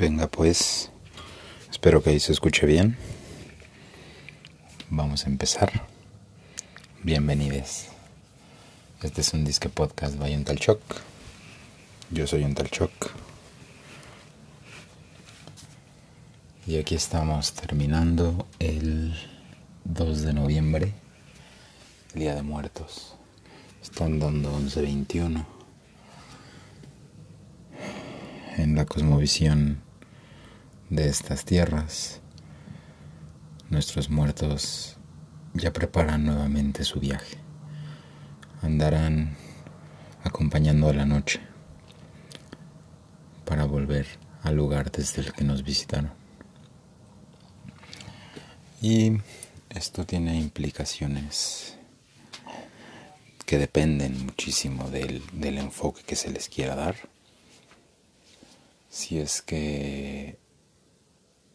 Venga pues, espero que ahí se escuche bien. Vamos a empezar. Bienvenidos. Este es un disque podcast by un Talchoc. Yo soy un Talchoc. Y aquí estamos terminando el 2 de noviembre, Día de Muertos. Están dando 11.21 en la cosmovisión de estas tierras. Nuestros muertos ya preparan nuevamente su viaje. Andarán acompañando a la noche para volver al lugar desde el que nos visitaron. Y esto tiene implicaciones que dependen muchísimo del, del enfoque que se les quiera dar si es que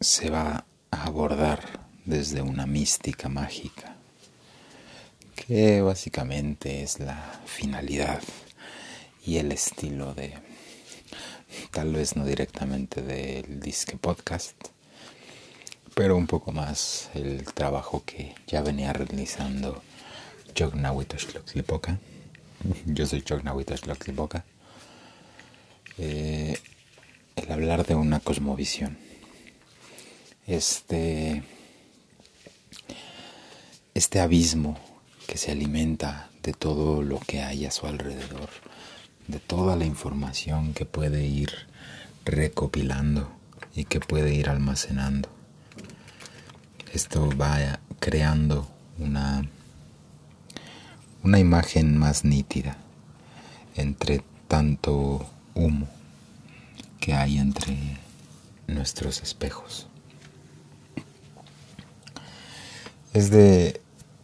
se va a abordar desde una mística mágica, que básicamente es la finalidad y el estilo de, tal vez no directamente del disque podcast, pero un poco más el trabajo que ya venía realizando Lipoca. Yo soy Lipoca. Eh, el hablar de una cosmovisión. Este, este abismo que se alimenta de todo lo que hay a su alrededor, de toda la información que puede ir recopilando y que puede ir almacenando. Esto va creando una, una imagen más nítida entre tanto humo que hay entre nuestros espejos. Es de,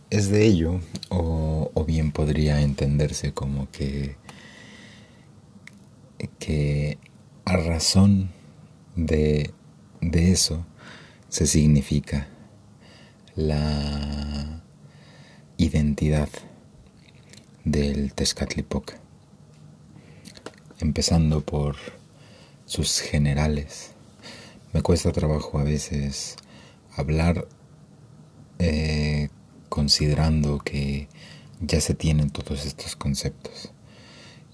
es de ello, o, bien podría entenderse como que, que a razón de, de eso se significa la identidad del Tezcatlipoca, empezando por sus generales. Me cuesta trabajo a veces hablar considerando que ya se tienen todos estos conceptos.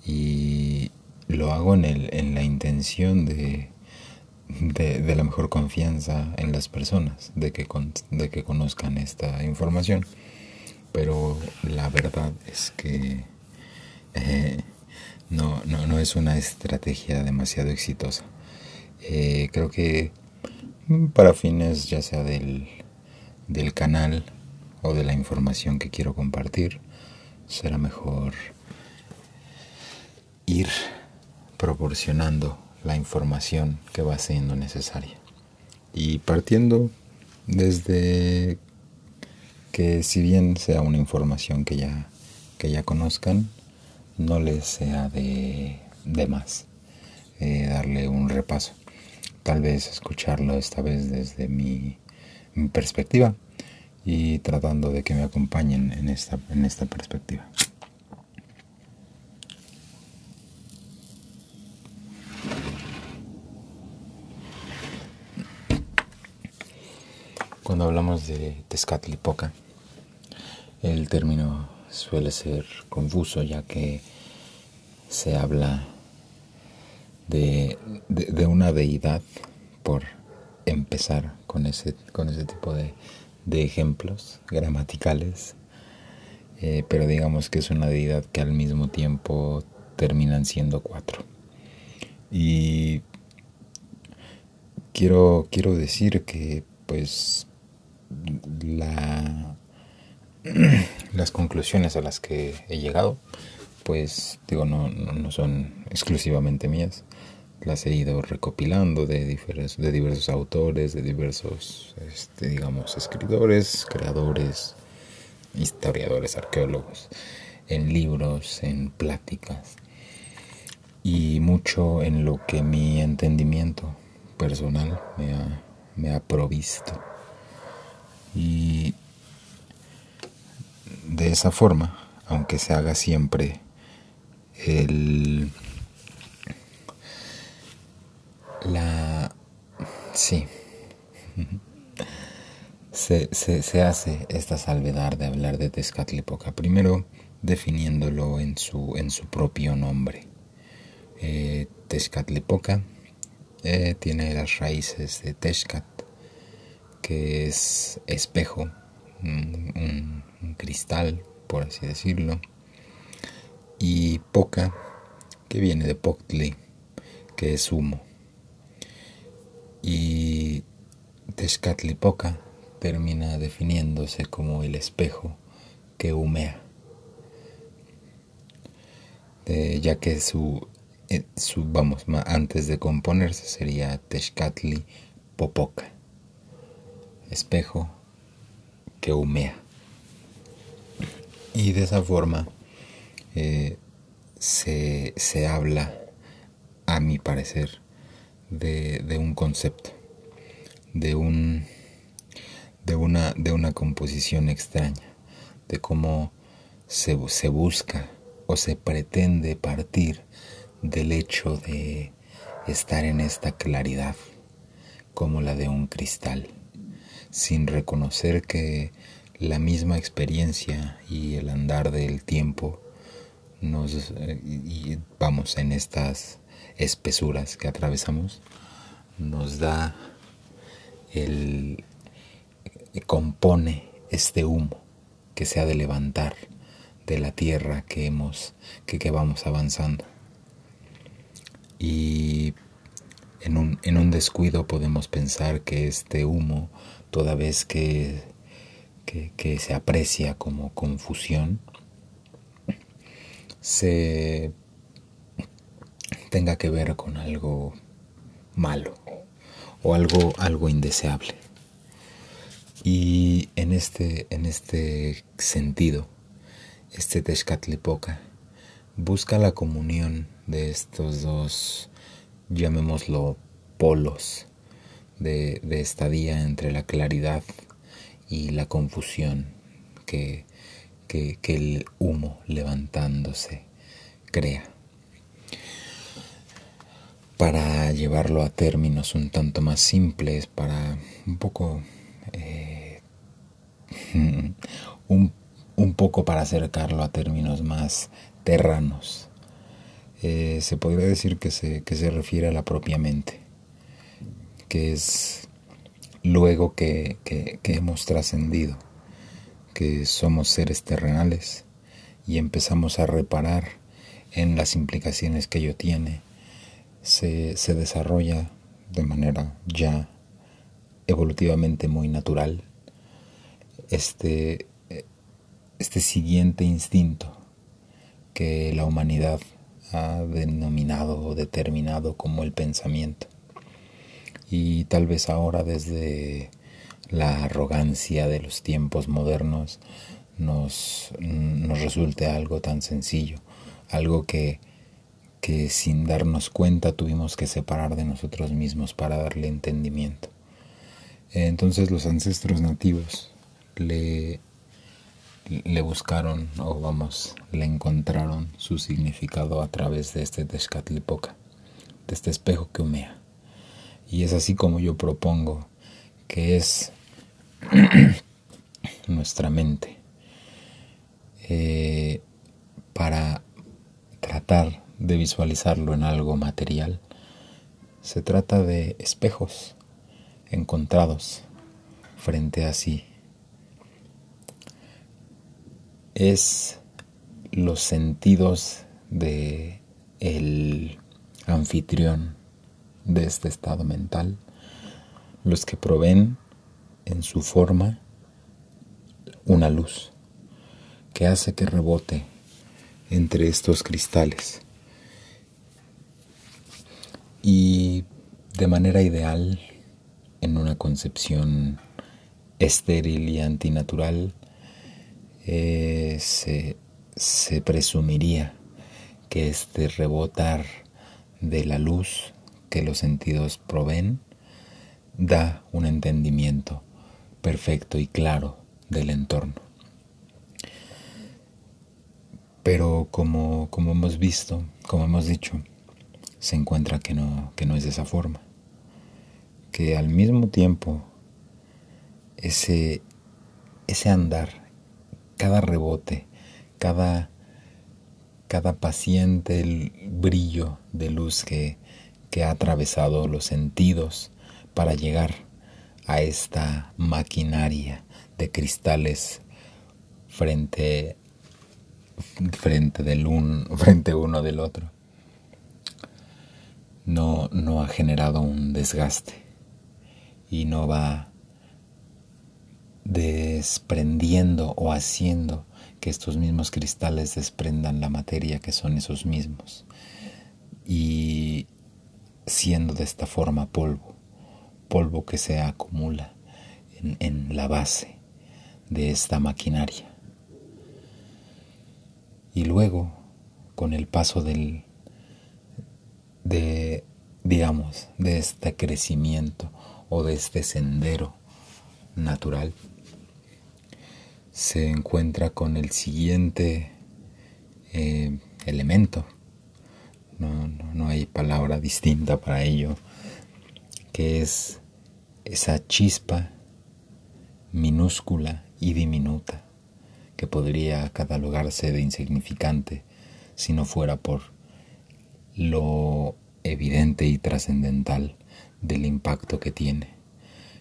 Y lo hago en, el, en la intención de, de, la mejor confianza en las personas, de que, de que conozcan esta información. Pero la verdad es que eh, no, no, no es una estrategia demasiado exitosa. Eh, creo que para fines ya sea del, del canal o de la información que quiero compartir, será mejor ir proporcionando la información que va siendo necesaria. Y partiendo desde que si bien sea una información que ya, que ya conozcan, no les sea de, de más eh, darle un repaso. Tal vez escucharlo esta vez desde mi, perspectiva y tratando de que me acompañen en esta, en esta perspectiva. Cuando hablamos de Tezcatlipoca, el término suele ser confuso ya que se habla de, una deidad por empezar con ese, con ese tipo de, ejemplos gramaticales, eh, pero digamos que es una deidad que al mismo tiempo terminan siendo cuatro. Y quiero, quiero decir que pues la las conclusiones a las que he llegado, pues digo, no, no, son exclusivamente mías. Las he ido recopilando de, diversos, de diversos autores, de diversos, este, digamos, escritores, creadores, historiadores, arqueólogos, en libros, en pláticas y mucho en lo que mi entendimiento personal me ha, me ha provisto. Y de esa forma, aunque se haga siempre el, la, Sí. Se, se, hace esta salvedad de hablar de Tezcatlipoca. Primero, definiéndolo en su, en su propio nombre. Eh, Tezcatlipoca eh, tiene las raíces de Tezcat, que es espejo, un, cristal, por así decirlo, y Poca, que viene de Poctli, que es humo. Y Tezcatlipoca termina definiéndose como el espejo que humea, ya que su, eh, su, vamos, antes de componerse sería Tezcatli Popoca, espejo que humea. Y de esa forma eh, se, se, habla, a mi parecer, de, de un concepto, de un de una, de una composición extraña, de cómo se, se busca o se pretende partir del hecho de estar en esta claridad como la de un cristal, sin reconocer que la misma experiencia y el andar del tiempo nos y vamos en estas espesuras que atravesamos nos da el, compone este humo que se ha de levantar de la tierra que hemos que, que vamos avanzando. Y en un, en un, descuido podemos pensar que este humo toda vez que, que, que se aprecia como confusión se tenga que ver con algo malo o algo, algo indeseable. Y en este, en este sentido, este Tezcatlipoca busca la comunión de estos dos, llamémoslo, polos de, de estadía entre la claridad y la confusión que, que, que el humo levantándose crea. Para llevarlo a términos un tanto más simples, para un poco eh, un, un, poco para acercarlo a términos más terranos. Eh, se podría decir que se, que se refiere a la propia mente, que es luego que, que, que hemos trascendido, que somos seres terrenales y empezamos a reparar en las implicaciones que ello tiene, se, desarrolla de manera ya evolutivamente muy natural este, este siguiente instinto que la humanidad ha denominado o determinado como el pensamiento. Y tal vez ahora desde la arrogancia de los tiempos modernos nos, nos resulte algo tan sencillo, algo que, que sin darnos cuenta tuvimos que separar de nosotros mismos para darle entendimiento. Entonces los ancestros nativos le, le buscaron, o vamos, le encontraron su significado a través de este Tezcatlipoca, de este espejo que humea. Y es así como yo propongo que es nuestra mente eh, para tratar de visualizarlo en algo material. Se trata de espejos encontrados frente a sí. Es los sentidos de el anfitrión de este estado mental los que proveen en su forma una luz que hace que rebote entre estos cristales y de manera ideal en una concepción estéril y antinatural, eh, se, presumiría que este rebotar de la luz que los sentidos proveen da un entendimiento perfecto y claro del entorno. Pero como, como hemos visto, como hemos dicho, se encuentra que no, que no es de esa forma. Que al mismo tiempo ese, ese andar, cada rebote, cada, cada paciente el brillo de luz que, que ha atravesado los sentidos para llegar a esta maquinaria de cristales frente frente del un, frente uno del otro no, no ha generado un desgaste y no va desprendiendo o haciendo que estos mismos cristales desprendan la materia que son esos mismos y siendo de esta forma polvo, polvo que se acumula en, en la base de esta maquinaria. Y luego, con el paso del, de, digamos, de este crecimiento o de este sendero natural, se encuentra con el siguiente eh, elemento. No, no, no hay palabra distinta para ello, que es esa chispa minúscula y diminuta que podría catalogarse de insignificante si no fuera por lo evidente y trascendental del impacto que tiene.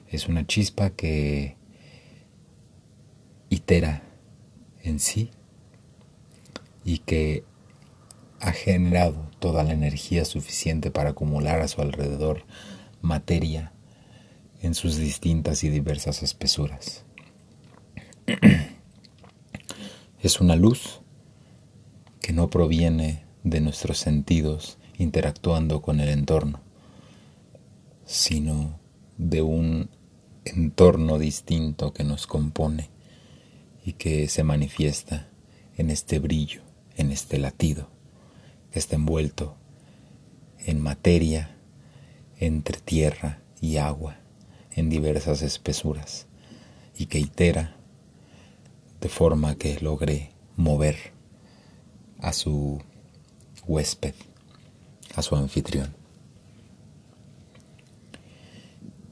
Es una chispa que itera en sí y que ha generado toda la energía suficiente para acumular a su alrededor materia en sus distintas y diversas espesuras. Es una luz que no proviene de nuestros sentidos interactuando con el entorno, sino de un entorno distinto que nos compone y que se manifiesta en este brillo, en este latido, que está envuelto en materia entre tierra y agua en diversas espesuras y que itera de forma que logre mover a su huésped, a su anfitrión.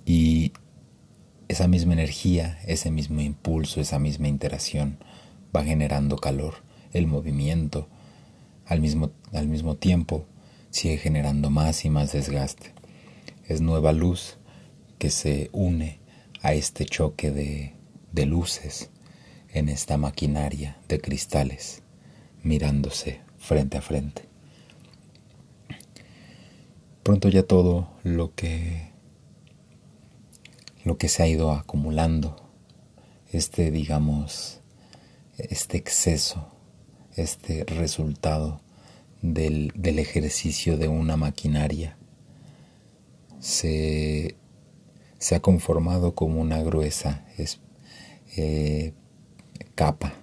Y esa misma energía, ese mismo impulso, esa misma interacción va generando calor, el movimiento, al mismo, al mismo tiempo sigue generando más y más desgaste. Es nueva luz que se une a este choque de, de luces en esta maquinaria de cristales, mirándose frente a frente. Pronto ya todo lo que lo que se ha ido acumulando, este digamos, este exceso, este resultado del, del ejercicio de una maquinaria, se, se, ha conformado como una gruesa eh, capa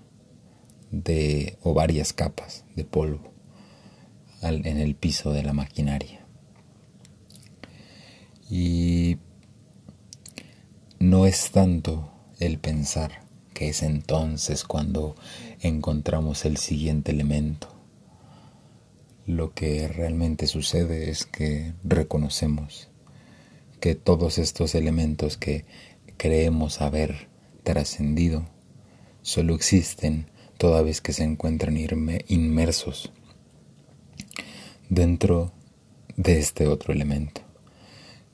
de, o varias capas de polvo en el piso de la maquinaria. Y no es tanto el pensar que es entonces cuando encontramos el siguiente elemento. Lo que realmente sucede es que reconocemos que todos estos elementos que creemos haber trascendido solo existen toda vez que se encuentran inmersos dentro de este otro elemento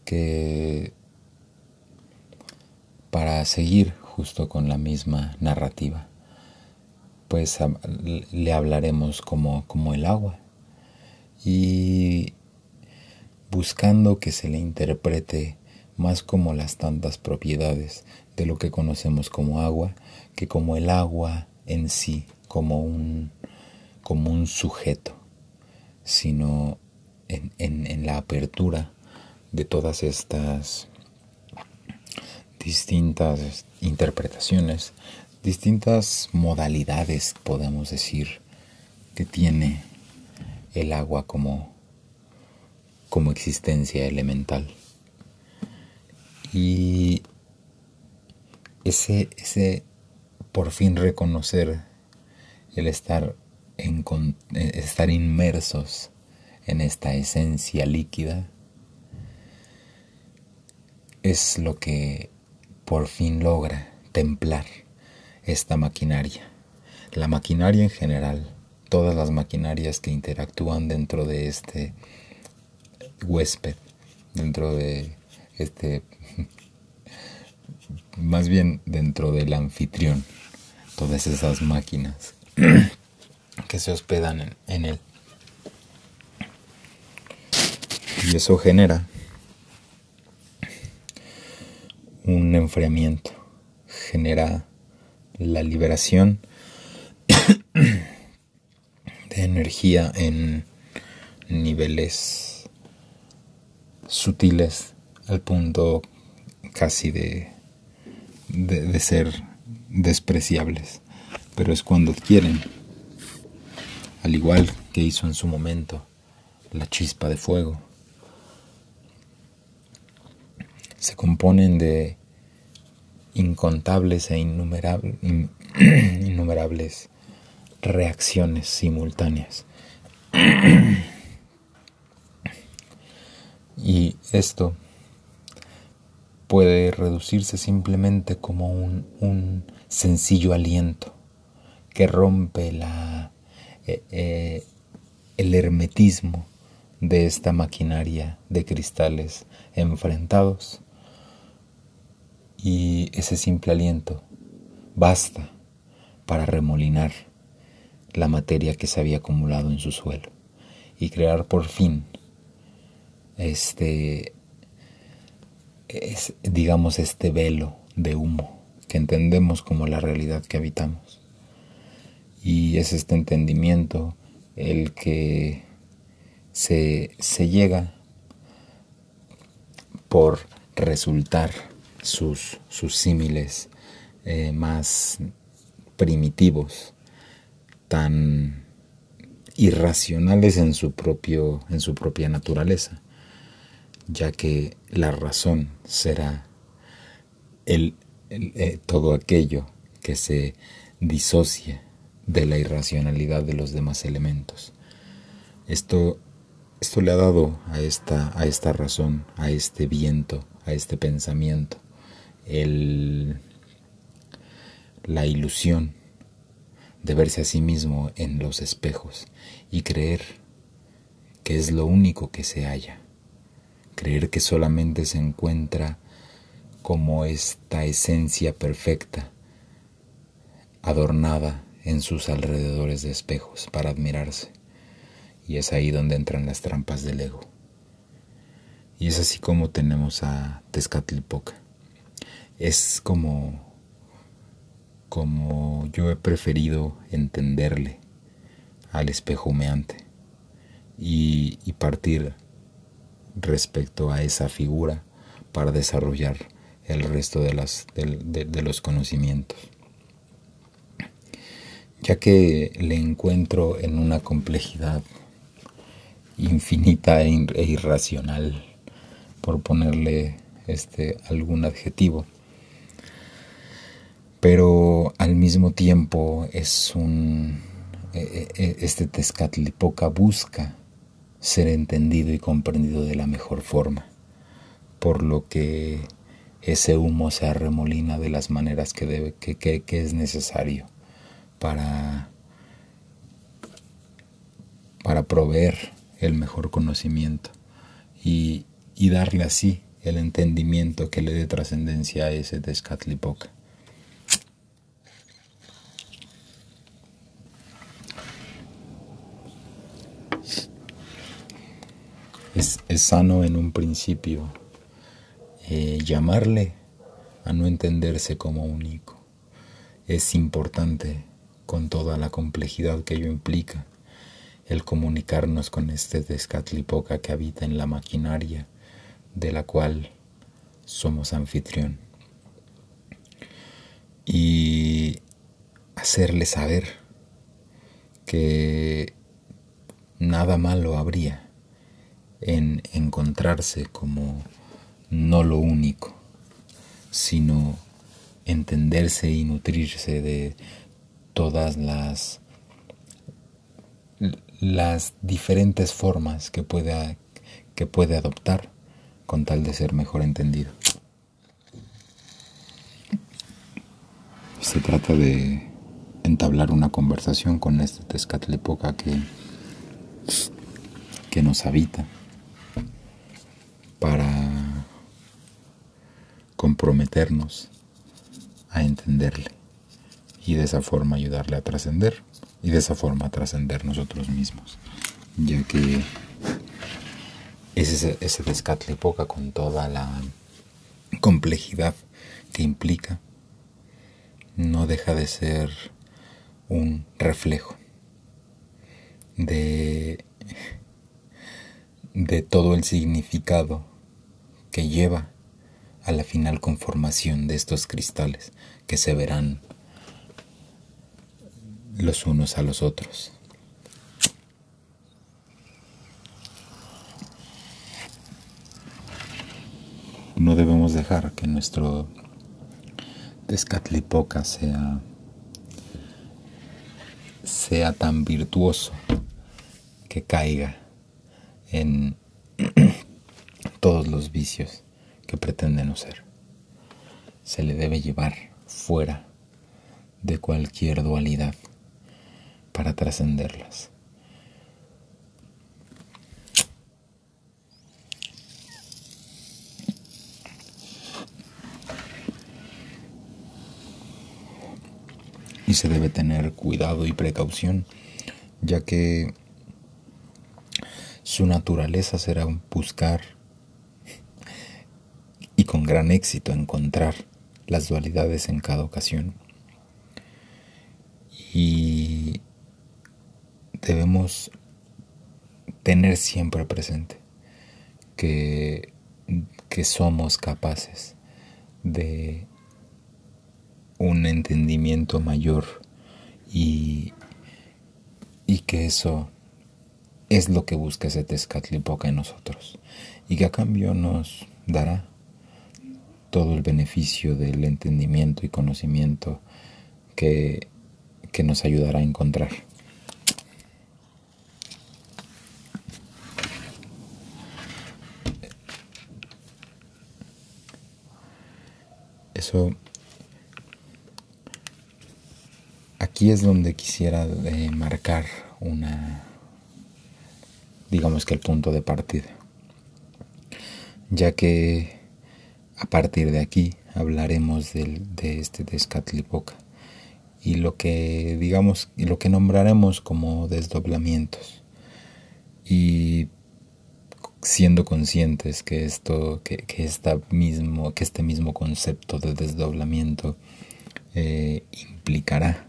que para seguir justo con la misma narrativa pues le hablaremos como, como el agua. Y buscando que se le interprete más como las tantas propiedades de lo que conocemos como agua que como el agua en sí, como un, como un sujeto, sino en, en la apertura de todas estas distintas interpretaciones, distintas modalidades, podemos decir, que tiene el agua como, como existencia elemental. Y ese, ese por fin reconocer el estar, en, estar inmersos en esta esencia líquida es lo que por fin logra templar esta maquinaria. La maquinaria en general, todas las maquinarias que interactúan dentro de este huésped, dentro de este, más bien dentro del anfitrión, todas esas máquinas que se hospedan en, él. Y eso genera un enfriamiento, genera la liberación de energía en niveles sutiles al punto casi de, de, ser despreciables, pero es cuando quieren, al igual que hizo en su momento la chispa de fuego, se componen de incontables e innumerables, reacciones simultáneas. y esto puede reducirse simplemente como un, un sencillo aliento que rompe la, eh, eh, el hermetismo de esta maquinaria de cristales enfrentados. Y ese simple aliento basta para remolinar la materia que se había acumulado en su suelo y crear por fin este es, digamos, este velo de humo que entendemos como la realidad que habitamos. Y es este entendimiento el que se, se llega por resultar sus, sus símiles eh, más primitivos, tan irracionales en su, propio, en su propia naturaleza ya que la razón será el, eh, todo aquello que se disocia de la irracionalidad de los demás elementos. Esto, esto le ha dado a esta, a esta razón, a este viento, a este pensamiento, el, la ilusión de verse a sí mismo en los espejos y creer que es lo único que se halla creer que solamente se encuentra como esta esencia perfecta, adornada en sus alrededores de espejos para admirarse. Y es ahí donde entran las trampas del ego. Y es así como tenemos a Tezcatlipoca. Es como como yo he preferido entenderle al espejo humeante y, y partir respecto a esa figura para desarrollar el resto de, las, de, los conocimientos. Ya que le encuentro en una complejidad infinita e, e irracional, por ponerle este, algún adjetivo. Pero al mismo tiempo es un. E, e, este Tezcatlipoca busca ser entendido y comprendido de la mejor forma, por lo que ese humo se arremolina de las maneras que, debe, que, que, es necesario para, para proveer el mejor conocimiento y, y darle así el entendimiento que le dé trascendencia a ese Tezcatlipoca. Es, sano en un principio eh, llamarle a no entenderse como único. Es importante, con toda la complejidad que ello implica, el comunicarnos con este descatlipoca que habita en la maquinaria de la cual somos anfitrión. Y hacerle saber que nada malo habría en encontrarse como no lo único, sino entenderse y nutrirse de todas las, las diferentes formas que pueda, que puede adoptar con tal de ser mejor entendido. Se trata de entablar una conversación con este Tezcatlipoca que, que nos habita para comprometernos a entenderle y de esa forma ayudarle a trascender y de esa forma trascender nosotros mismos, ya que ese, ese Tezcatlipoca con toda la complejidad que implica no deja de ser un reflejo de, de todo el significado que lleva a la final conformación de estos cristales que se verán los unos a los otros. No debemos dejar que nuestro Tezcatlipoca sea sea tan virtuoso que caiga en todos los vicios que pretende no ser. Se le debe llevar fuera de cualquier dualidad para trascenderlas. y se debe tener cuidado y precaución, ya que su naturaleza será buscar y con gran éxito encontrar las dualidades en cada ocasión. Y debemos tener siempre presente que, que somos capaces de un entendimiento mayor y, y que eso es lo que busca ese Tezcatlipoca en nosotros y que a cambio nos dará todo el beneficio del entendimiento y conocimiento que, que nos ayudará a encontrar. Eso aquí es donde quisiera marcar una, digamos que el punto de partida, ya que a partir de aquí hablaremos de este Tezcatlipoca y lo que digamos y lo que nombraremos como desdoblamientos. Y siendo conscientes que esto que, que mismo que este mismo concepto de desdoblamiento eh, implicará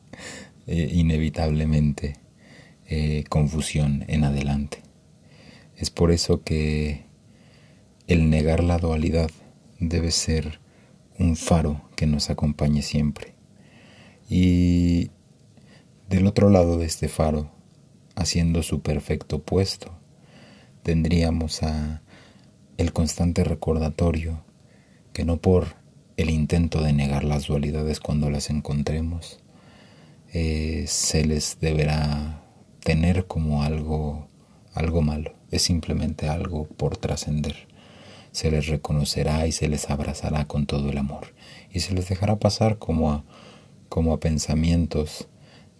eh, inevitablemente eh, confusión en adelante. Es por eso que el negar la dualidad debe ser un faro que nos acompañe siempre. Y del otro lado de este faro, haciendo su perfecto opuesto, tendríamos el constante recordatorio que no por el intento de negar las dualidades cuando las encontremos, eh, se les deberá tener como algo, algo malo, es simplemente algo por trascender. Se les reconocerá y se les abrazará con todo el amor y se les dejará pasar como a, como a pensamientos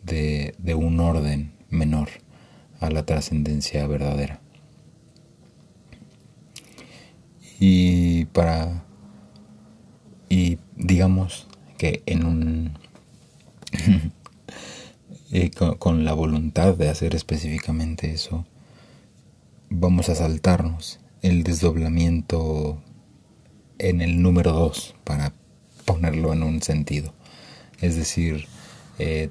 de, de un orden menor a la trascendencia verdadera. Y para y digamos que en un con, la voluntad de hacer específicamente eso, vamos a saltarnos el desdoblamiento en el número 2 para ponerlo en un sentido. Es decir, eh,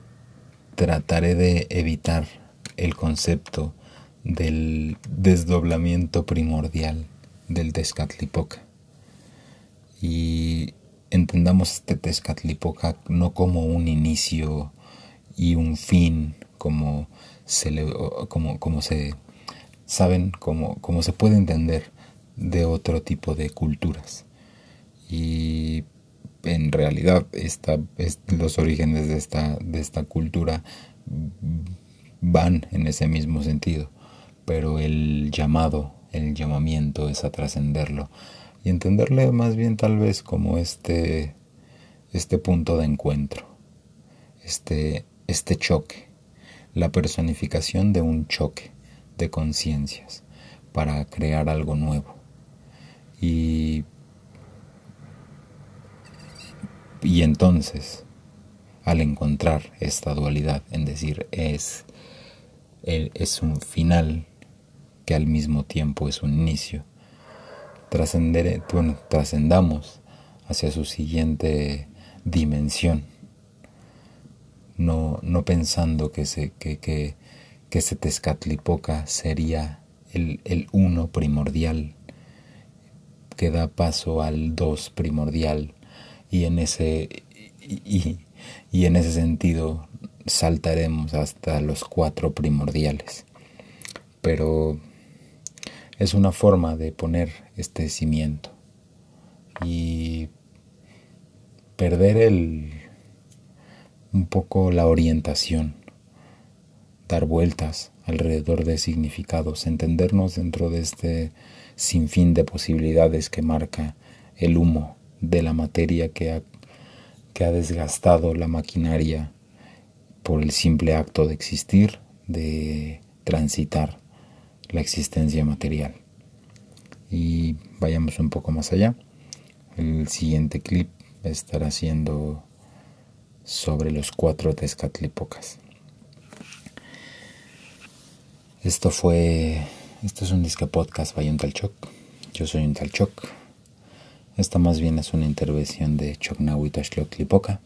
trataré de evitar el concepto del desdoblamiento primordial del Tezcatlipoca. Y entendamos este Tezcatlipoca no como un inicio y un fin como se como, como se saben como, como se puede entender de otro tipo de culturas. Y en realidad esta, los orígenes de esta, de esta cultura van en ese mismo sentido pero el llamado el llamamiento es a trascenderlo y entenderle más bien tal vez como este este punto de encuentro, este, este choque, la personificación de un choque de conciencias para crear algo nuevo. Y, y entonces, al encontrar esta dualidad, en decir, es, es un final que al mismo tiempo es un inicio, bueno, trascendamos hacia su siguiente dimensión, no, no pensando que, se, que, que, que Tezcatlipoca sería el, el uno primordial que da paso al dos primordial. Y en ese y, y en ese sentido saltaremos hasta los cuatro primordiales. Pero es una forma de poner este cimiento. Y perder el un poco la orientación dar vueltas alrededor de significados entendernos dentro de este sinfín de posibilidades que marca el humo de la materia que ha, que ha desgastado la maquinaria por el simple acto de existir, de transitar la existencia material. Y vayamos un poco más allá. El siguiente clip estará siendo sobre los cuatro Tezcatlipocas. Esto fue esto es un disque podcast by un tal Choc. Yo soy un tal Choc. Esta más bien es una intervención de Chocnahuitash Clipoca.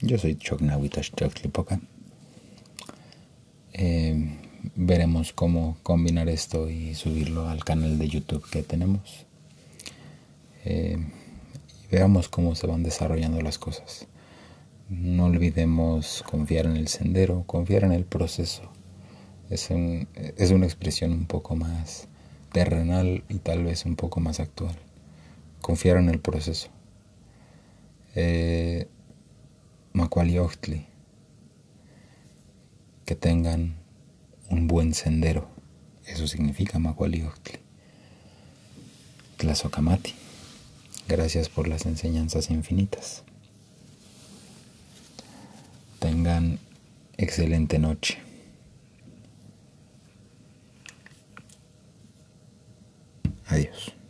Yo soy Chocnahuitash Clipoca. Eh, veremos cómo combinar esto y subirlo al canal de YouTube que tenemos. Eh, y veamos cómo se van desarrollando las cosas. No olvidemos confiar en el sendero, confiar en el proceso es, es una expresión un poco más terrenal y tal vez un poco más actual. Confiar en el proceso. Eh, Que tengan un buen sendero. Eso significa Macualiochtli. Tlazocamati. Gracias por las enseñanzas infinitas. Tengan excelente noche. Adiós.